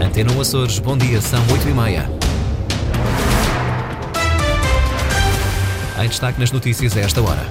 Antena Açores, bom dia, são 8 e meia. Em destaque nas notícias a esta hora.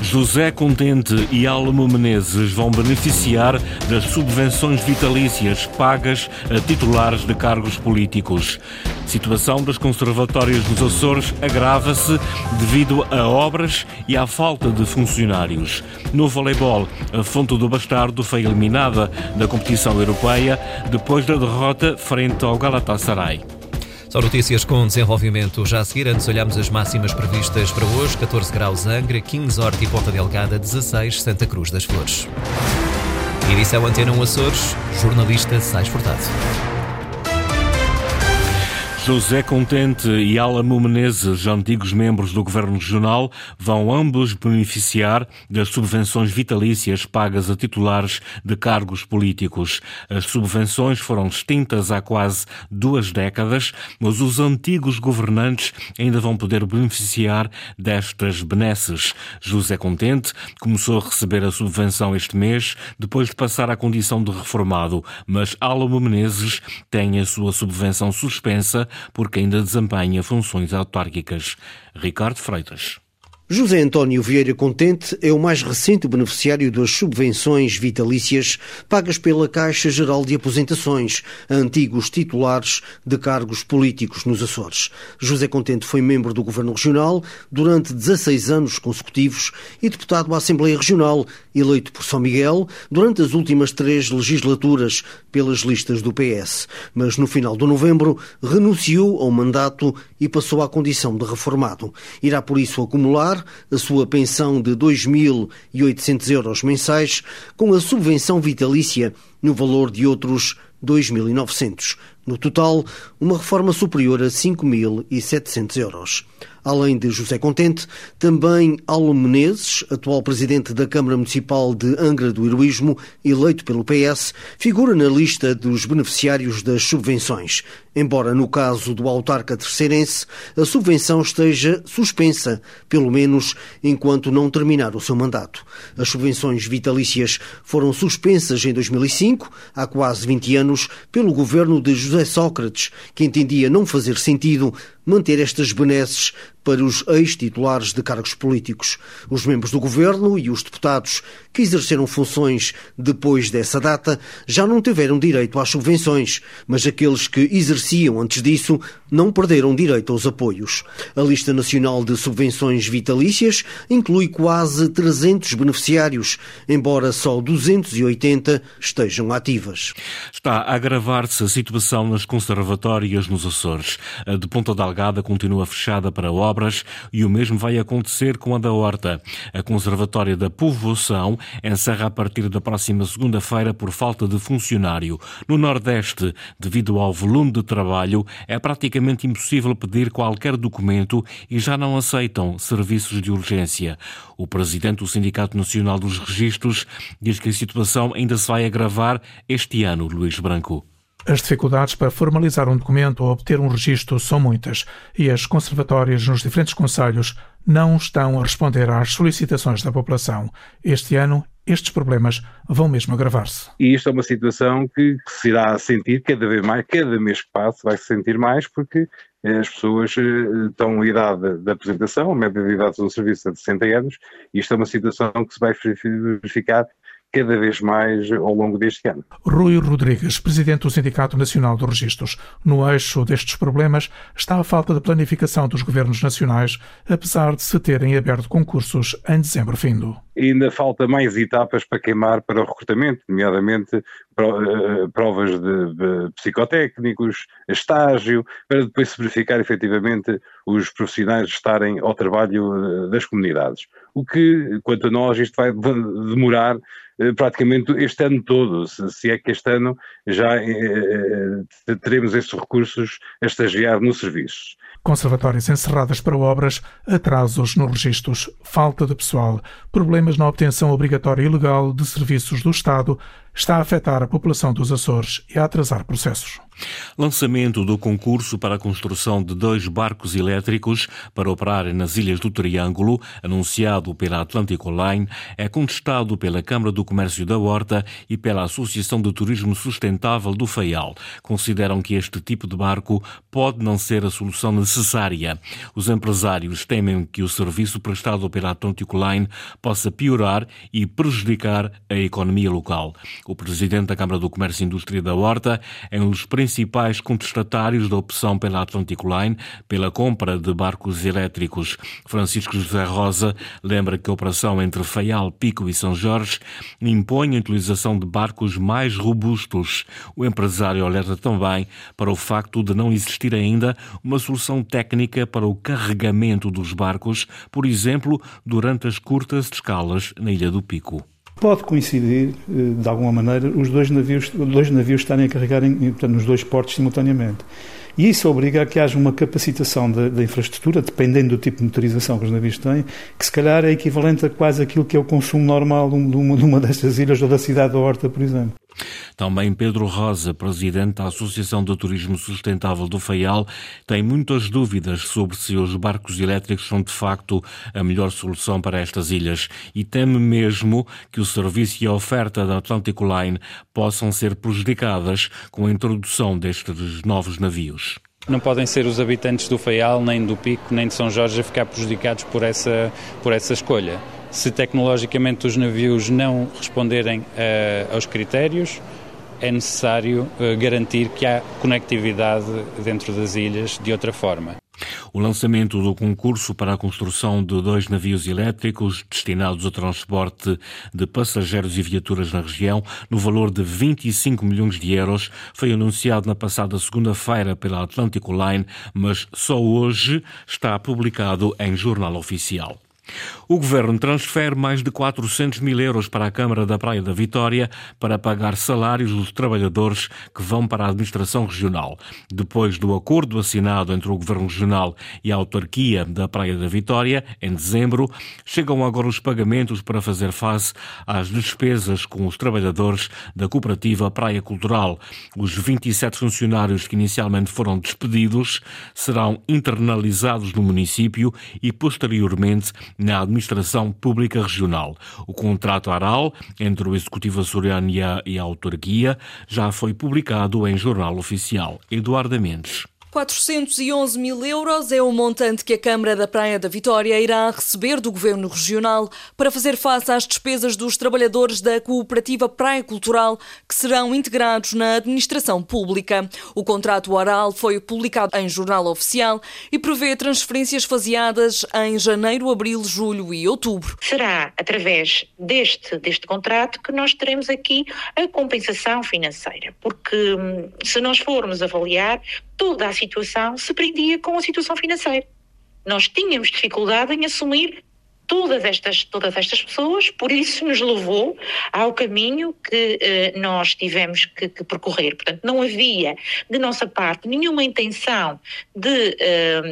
José Contente e Almo Menezes vão beneficiar das subvenções vitalícias pagas a titulares de cargos políticos. Situação dos conservatórios dos Açores agrava-se devido a obras e à falta de funcionários. No voleibol, a Fonte do Bastardo foi eliminada da competição europeia depois da derrota frente ao Galatasaray. São notícias com desenvolvimento já a seguir. Antes olhamos as máximas previstas para hoje. 14 graus Angra, 15 Horta e Ponta Delgada, 16 Santa Cruz das Flores. Edição Antena 1 Açores, jornalista Sais Furtado. José Contente e Alamo Menezes, antigos membros do Governo Regional, vão ambos beneficiar das subvenções vitalícias pagas a titulares de cargos políticos. As subvenções foram extintas há quase duas décadas, mas os antigos governantes ainda vão poder beneficiar destas benesses. José Contente começou a receber a subvenção este mês, depois de passar à condição de reformado, mas Alamo Menezes tem a sua subvenção suspensa porque ainda desempenha funções autárquicas. Ricardo Freitas. José António Vieira Contente é o mais recente beneficiário das subvenções vitalícias pagas pela Caixa Geral de Aposentações a antigos titulares de cargos políticos nos Açores. José Contente foi membro do Governo Regional durante 16 anos consecutivos e deputado à Assembleia Regional, eleito por São Miguel durante as últimas três legislaturas pelas listas do PS. Mas no final de novembro renunciou ao mandato e passou à condição de reformado. Irá por isso acumular a sua pensão de 2.800 euros mensais com a subvenção vitalícia no valor de outros 2.900. No total, uma reforma superior a 5.700 euros. Além de José Contente, também Almo Menezes, atual presidente da Câmara Municipal de Angra do Heroísmo, eleito pelo PS, figura na lista dos beneficiários das subvenções. Embora no caso do autarca terceirense a subvenção esteja suspensa, pelo menos enquanto não terminar o seu mandato. As subvenções vitalícias foram suspensas em 2005, há quase 20 anos, pelo governo de José Sócrates, que entendia não fazer sentido manter estas benesses para os ex-titulares de cargos políticos. Os membros do governo e os deputados que exerceram funções depois dessa data já não tiveram direito às subvenções, mas aqueles que exerciam antes disso não perderam direito aos apoios. A lista nacional de subvenções vitalícias inclui quase 300 beneficiários, embora só 280 estejam ativas. Está a agravar-se a situação nas conservatórias nos Açores. A de Ponta Delgada continua fechada para obras obras e o mesmo vai acontecer com a da Horta. A Conservatória da Povoação encerra a partir da próxima segunda-feira por falta de funcionário. No Nordeste, devido ao volume de trabalho, é praticamente impossível pedir qualquer documento e já não aceitam serviços de urgência. O presidente do Sindicato Nacional dos Registros diz que a situação ainda se vai agravar este ano, Luís Branco. As dificuldades para formalizar um documento ou obter um registro são muitas e as conservatórias nos diferentes conselhos não estão a responder às solicitações da população. Este ano, estes problemas vão mesmo agravar-se. E isto é uma situação que se irá sentir cada vez mais, cada mês que passa vai se sentir mais, porque as pessoas eh, estão em idade de apresentação, a média de idade do serviço é de 60 anos, e isto é uma situação que se vai verificar cada vez mais ao longo deste ano. Rui Rodrigues, presidente do Sindicato Nacional dos Registros. No eixo destes problemas está a falta de planificação dos governos nacionais, apesar de se terem aberto concursos em dezembro findo. Ainda falta mais etapas para queimar para o recrutamento, nomeadamente eh, provas de, psicotécnicos, estágio, para depois se verificar efetivamente os profissionais estarem ao trabalho eh, das comunidades. O que, quanto a nós, isto vai demorar praticamente este ano todo, se, é que este ano já eh, eh, teremos esses recursos a estagiar nos serviços. Conservatórios encerradas para obras, atrasos nos registros, falta de pessoal, problemas na obtenção obrigatória e legal de serviços do Estado, está a afetar a população dos Açores e a atrasar processos. Lançamento do concurso para a construção de dois barcos elétricos para operar nas Ilhas do Triângulo, anunciado pela Atlantic Line, é contestado pela Câmara do Comércio da Horta e pela Associação de Turismo Sustentável do Faial. Consideram que este tipo de barco pode não ser a solução necessária. Os empresários temem que o serviço prestado pela Atlantic Line possa piorar e prejudicar a economia local. O presidente da Câmara do Comércio e Indústria da Horta é um dos principais contestatários da opção pela Atlantic Line pela compra de barcos elétricos. Francisco José Rosa lembra que a operação entre Faial, Pico e São Jorge impõe a utilização de barcos mais robustos. O empresário alerta também para o facto de não existir ainda uma solução técnica para o carregamento dos barcos, por exemplo, durante as curtas escalas na Ilha do Pico. Pode coincidir, eh, de alguma maneira, os dois navios, dois navios estarem a carregar portanto, nos dois portos simultaneamente. E isso obriga a que haja uma capacitação da, infraestrutura, dependendo do tipo de motorização que os navios têm, que se calhar é equivalente a quase aquilo que é o consumo normal de uma, de uma destas ilhas ou da cidade da Horta, por exemplo. Também Pedro Rosa, presidente da Associação de Turismo Sustentável do Faial, tem muitas dúvidas sobre se os barcos elétricos são de facto a melhor solução para estas ilhas e teme mesmo que o serviço e a oferta da Atlantic Line possam ser prejudicadas com a introdução destes novos navios. Não podem ser os habitantes do Faial, nem do Pico, nem de São Jorge a ficar prejudicados por essa, por essa escolha se tecnologicamente os navios não responderem uh, aos critérios, é necessário uh, garantir que há conectividade dentro das ilhas de outra forma. O lançamento do concurso para a construção de dois navios elétricos destinados ao transporte de passageiros e viaturas na região, no valor de 25 milhões de euros, foi anunciado na passada segunda-feira pela Atlantic Line, mas só hoje está publicado em jornal oficial. O Governo transfere mais de 400 mil euros para a Câmara da Praia da Vitória para pagar salários dos trabalhadores que vão para a Administração Regional. Depois do acordo assinado entre o Governo Regional e a autarquia da Praia da Vitória, em dezembro, chegam agora os pagamentos para fazer face às despesas com os trabalhadores da cooperativa Praia Cultural. Os 27 funcionários que inicialmente foram despedidos serão internalizados no município e, posteriormente, na Administração Pública Regional. O contrato ARAL entre o Executivo açoriano e a, autarquia já foi publicado em jornal oficial. Eduardo Mendes. 411 mil euros é o montante que a Câmara da Praia da Vitória irá receber do Governo Regional para fazer face às despesas dos trabalhadores da cooperativa Praia Cultural que serão integrados na administração pública. O contrato oral foi publicado em jornal oficial e prevê transferências faseadas em janeiro, abril, julho e outubro. Será através deste, deste contrato que nós teremos aqui a compensação financeira, porque hum, se nós formos avaliar toda a situação se prendia com a situação financeira. Nós tínhamos dificuldade em assumir todas estas, todas estas pessoas, por isso nos levou ao caminho que eh, nós tivemos que, que, percorrer. Portanto, não havia, de nossa parte, nenhuma intenção de eh,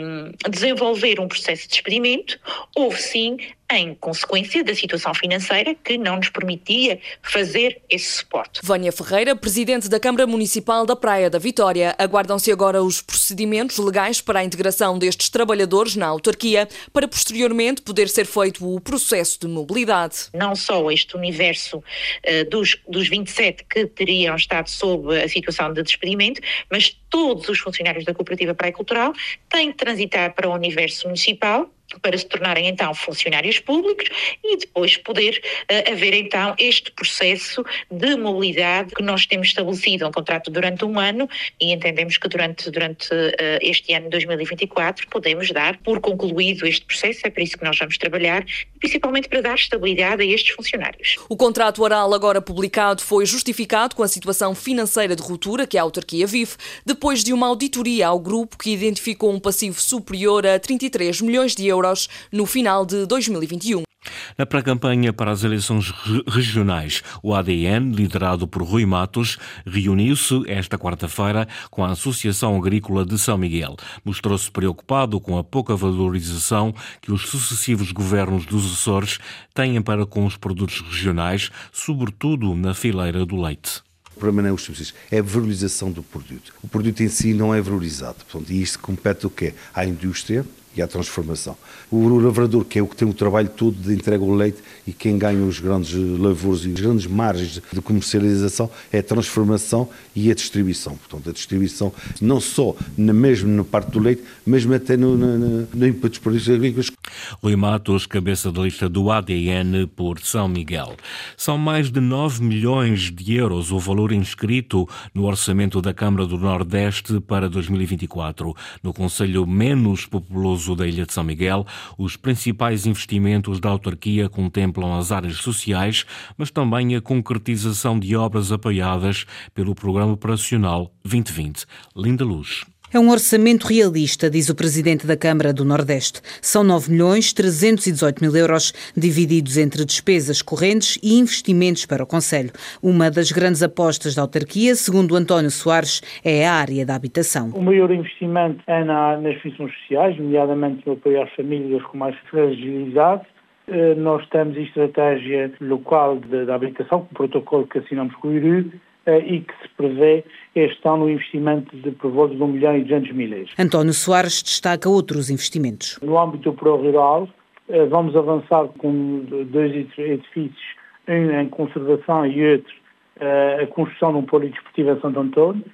desenvolver um processo de experimento, houve sim em consequência da situação financeira que não nos permitia fazer esse suporte. Vânia Ferreira, presidente da Câmara Municipal da Praia da Vitória, aguardam-se agora os procedimentos legais para a integração destes trabalhadores na autarquia, para posteriormente poder ser feito o processo de mobilidade. Não só este universo uh, dos, dos 27 que teriam estado sob a situação de despedimento, mas todos os funcionários da Cooperativa Praia Cultural têm que transitar para o universo municipal para se tornarem então funcionários públicos e depois poder uh, haver então este processo de mobilidade que nós temos estabelecido um contrato durante um ano e entendemos que durante, durante uh, este ano 2024 podemos dar por concluído este processo, é para isso que nós vamos trabalhar, principalmente para dar estabilidade a estes funcionários. O contrato oral agora publicado foi justificado com a situação financeira de ruptura que a autarquia vive, depois de uma auditoria ao grupo que identificou um passivo superior a 33 milhões de euros euros no final de 2021. Na pré-campanha para as eleições regionais, o ADN, liderado por Rui Matos, reuniu-se esta quarta-feira com a Associação Agrícola de São Miguel. Mostrou-se preocupado com a pouca valorização que os sucessivos governos dos Açores têm para com os produtos regionais, sobretudo na fileira do leite. O problema não é os subsídios, é a valorização do produto. O produto em si não é valorizado. Portanto, e isto compete o quê? À indústria e à transformação. O lavrador, que é o que tem o trabalho todo de entrega o leite e quem ganha os grandes lavouros e as grandes margens de comercialização é a transformação e a distribuição. Portanto, a distribuição não só na, mesmo na parte do leite, mesmo até no, no input dos produtos agrícolas. Rui Matos, cabeça da lista do ADN por São Miguel. São mais de 9 milhões de euros o valor inscrito no orçamento da Câmara do Nordeste para 2024. No Conselho menos populoso da Ilha de São Miguel, os principais investimentos da autarquia contemplam as áreas sociais, mas também a concretização de obras apoiadas pelo Programa Operacional 2020. Linda Luz. É um orçamento realista, diz o presidente da Câmara do Nordeste. São 9 milhões 318 mil euros, divididos entre despesas correntes e investimentos para o Conselho. Uma das grandes apostas da autarquia, segundo António Soares, é a área da habitação. O maior investimento é na, nas funções sociais, nomeadamente no apoio às famílias com mais fragilidade. Eh, nós temos a estratégia local da habitação, com o protocolo que assinamos com o IRU, e que se prevê este ano um investimento de por volta de 1 milhão e 200 mil euros. António Soares destaca outros investimentos. No âmbito do Pro-Rural, eh, vamos avançar com dois edifícios, um em conservação e outro eh, a construção de um polidesportivo em Santo Antônio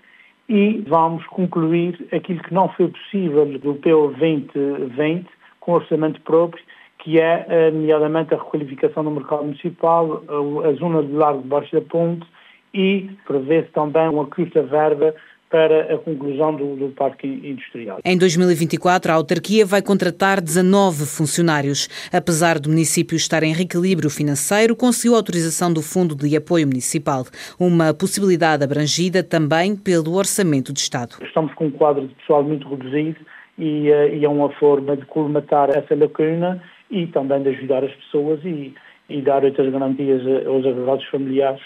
e vamos concluir aquilo que não foi possível do PO 2020 com orçamento próprio, que é, nomeadamente, a requalificação do mercado municipal, a zona de Largo Baixo da Ponte, e prevê-se também uma custa verba para a conclusão do, do, parque industrial. Em 2024, a autarquia vai contratar 19 funcionários. Apesar do município estar em reequilíbrio financeiro, conseguiu autorização do Fundo de Apoio Municipal, uma possibilidade abrangida também pelo Orçamento de Estado. Estamos com um quadro de pessoal muito reduzido e, eh, e é uma forma de colmatar essa lacuna e também de ajudar as pessoas e, e dar outras garantias aos agregados familiares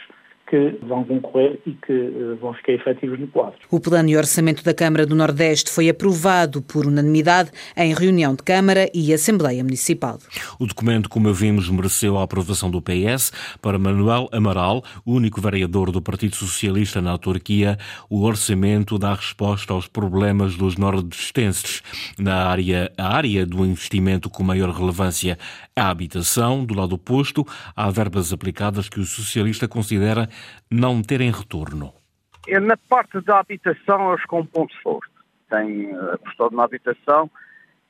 que vão concorrer e que uh, vão ficar efetivos no quadro. O plano e orçamento da Câmara do Nordeste foi aprovado por unanimidade em reunião de Câmara e Assembleia Municipal. O documento, como vimos, mereceu a aprovação do PS. Para Manuel Amaral, único vereador do Partido Socialista na autarquia, o orçamento dá resposta aos problemas dos nordestenses. Na área, a área do investimento com maior relevância é a habitação. Do lado oposto, há verbas aplicadas que o socialista considera não terem retorno? Na parte da habitação, eles com um ponto forte. Eh, apostado na habitação,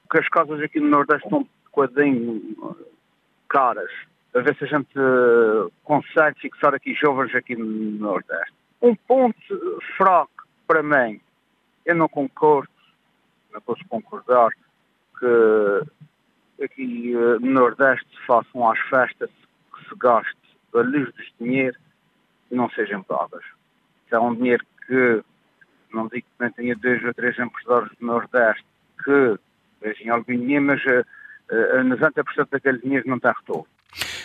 porque as casas aqui no Nordeste estão um bocadinho caras. A ver se a gente eh, consegue fixar aqui jovens aqui no Nordeste. Um ponto fraco para mim, eu não concordo, não posso concordar, que aqui eh, no Nordeste façam as festas, que se gaste a luz de dinheiro não sejam pagas. Se é um dinheiro que, não digo que não tenha dois ou três empresários do Nordeste que vejam algum dinheiro, mas uh, uh, 90% daquele dinheiro não tem retorno.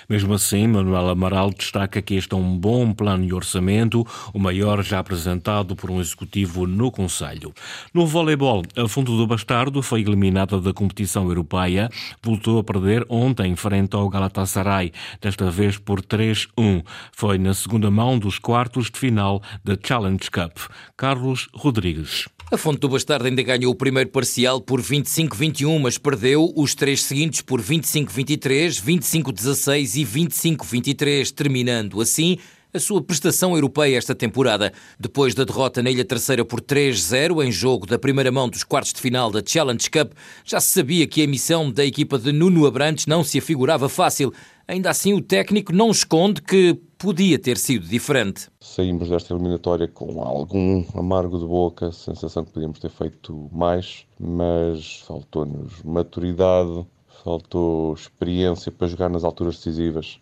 Mesmo assim, Manuel Amaral destaca que este é um bom plano de orçamento, o maior já apresentado por um executivo no Conselho. No voleibol, a Fundo do Bastardo foi eliminada da competição europeia, voltou a perder ontem frente ao Galatasaray, desta vez por 3-1. Foi na segunda mão dos quartos de final da Challenge Cup. Carlos Rodrigues. A Fonte do Bastardo ainda ganhou o primeiro parcial por 25-21, mas perdeu os três seguintes por 25-23, 25-16 e 25-23, terminando assim a sua prestação europeia esta temporada. Depois da derrota na Ilha Terceira por 3-0 em jogo da primeira mão dos quartos de final da Challenge Cup, já se sabia que a emissão da equipa de Nuno Abrantes não se afigurava fácil. Ainda assim, o técnico não esconde que podia ter sido diferente. Saímos desta eliminatória com algum amargo de boca, sensação que podíamos ter feito mais, mas faltou-nos maturidade, faltou experiência para jogar nas alturas decisivas.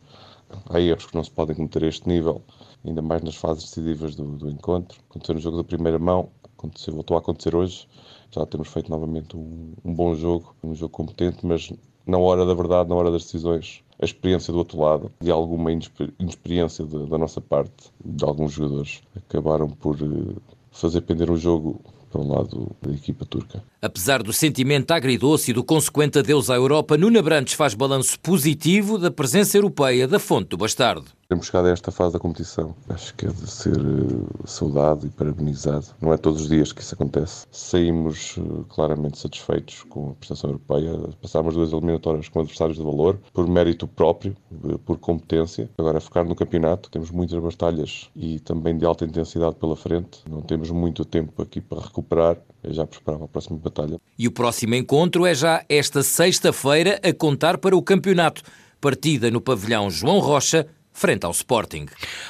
Há erros que não se podem cometer a este nível, ainda mais nas fases decisivas do, do encontro. Aconteceu no jogo da primeira mão, aconteceu, voltou a acontecer hoje. Já temos feito novamente um, um bom jogo, um jogo competente, mas na hora da verdade, na hora das decisões, a experiência do outro lado e alguma inexperiência de, da nossa parte, de alguns jogadores, acabaram por eh, fazer pender o jogo para o lado da equipa turca. Apesar do sentimento agridoce e do consequente adeus à Europa, Nuno Brandes faz balanço positivo da presença europeia da Fonte do Bastardo. Temos chegado a esta fase da competição. Acho que é de ser uh, saudado e parabenizado. Não é todos os dias que isso acontece. Saímos uh, claramente satisfeitos com a prestação europeia. Passámos duas eliminatórias com adversários de valor, por mérito próprio, uh, por competência. Agora, focar no campeonato. Temos muitas batalhas e também de alta intensidade pela frente. Não temos muito tempo aqui para recuperar. Eu já preparava a próxima batalha. E o próximo encontro é já esta sexta-feira a contar para o campeonato. Partida no pavilhão João Rocha, frente ao Sporting.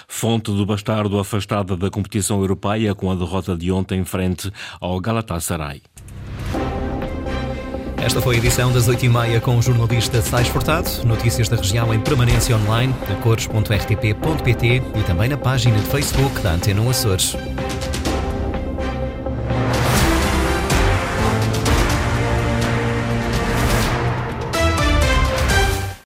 Fonte do Bastardo afastada da competição europeia com a derrota de ontem frente ao Galatasaray. Esta foi a edição das 8h30 com o jornalista Sais Furtado. Notícias da região em permanência online, a cores.rtp.pt e também na página de Facebook da Antena Açores.